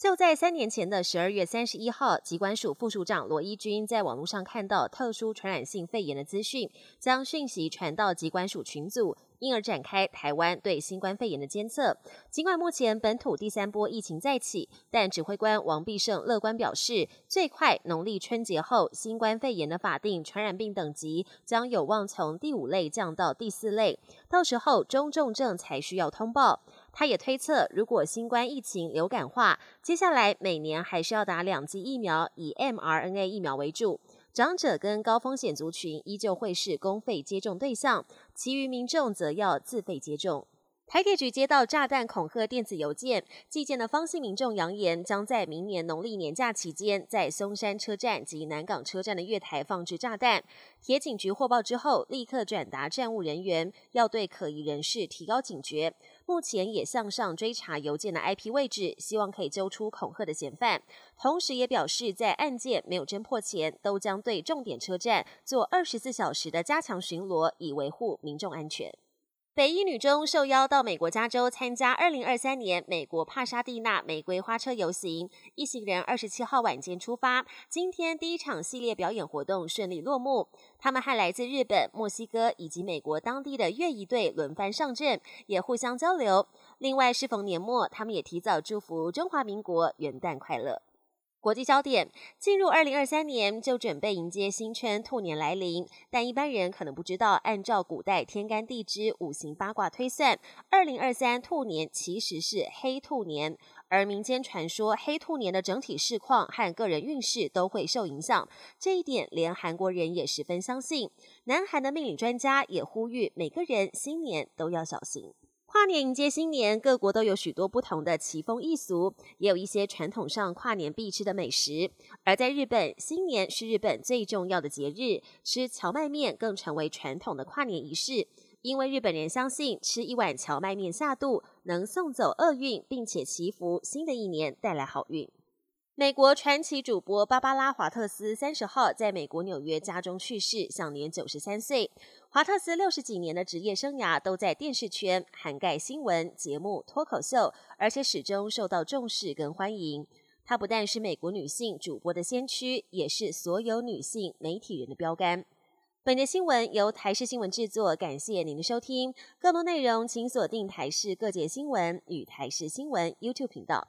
就在三年前的十二月三十一号，疾管署副署长罗一军在网络上看到特殊传染性肺炎的资讯，将讯息传到疾管署群组。因而展开台湾对新冠肺炎的监测。尽管目前本土第三波疫情再起，但指挥官王必胜乐观表示，最快农历春节后，新冠肺炎的法定传染病等级将有望从第五类降到第四类。到时候中重症才需要通报。他也推测，如果新冠疫情流感化，接下来每年还是要打两剂疫苗，以 mRNA 疫苗为主。长者跟高风险族群依旧会是公费接种对象，其余民众则要自费接种。台铁局接到炸弹恐吓电子邮件，寄件的方姓民众扬言，将在明年农历年假期间，在松山车站及南港车站的月台放置炸弹。铁警局获报之后，立刻转达站务人员，要对可疑人士提高警觉。目前也向上追查邮件的 IP 位置，希望可以揪出恐吓的嫌犯。同时也表示，在案件没有侦破前，都将对重点车站做二十四小时的加强巡逻，以维护民众安全。北一女中受邀到美国加州参加二零二三年美国帕沙蒂娜玫瑰花车游行，一行人二十七号晚间出发，今天第一场系列表演活动顺利落幕。他们和来自日本、墨西哥以及美国当地的乐仪队轮番上阵，也互相交流。另外，适逢年末，他们也提早祝福中华民国元旦快乐。国际焦点进入二零二三年，就准备迎接新春兔年来临。但一般人可能不知道，按照古代天干地支、五行八卦推算，二零二三兔年其实是黑兔年。而民间传说，黑兔年的整体市况和个人运势都会受影响。这一点，连韩国人也十分相信。南韩的命理专家也呼吁，每个人新年都要小心。跨年迎接新年，各国都有许多不同的奇风异俗，也有一些传统上跨年必吃的美食。而在日本，新年是日本最重要的节日，吃荞麦面更成为传统的跨年仪式。因为日本人相信，吃一碗荞麦面下肚，能送走厄运，并且祈福新的一年带来好运。美国传奇主播芭芭拉·华特斯三十号在美国纽约家中去世，享年九十三岁。华特斯六十几年的职业生涯都在电视圈，涵盖新闻节目、脱口秀，而且始终受到重视跟欢迎。她不但是美国女性主播的先驱，也是所有女性媒体人的标杆。本节新闻由台视新闻制作，感谢您的收听。更多内容请锁定台视各界新闻与台视新闻 YouTube 频道。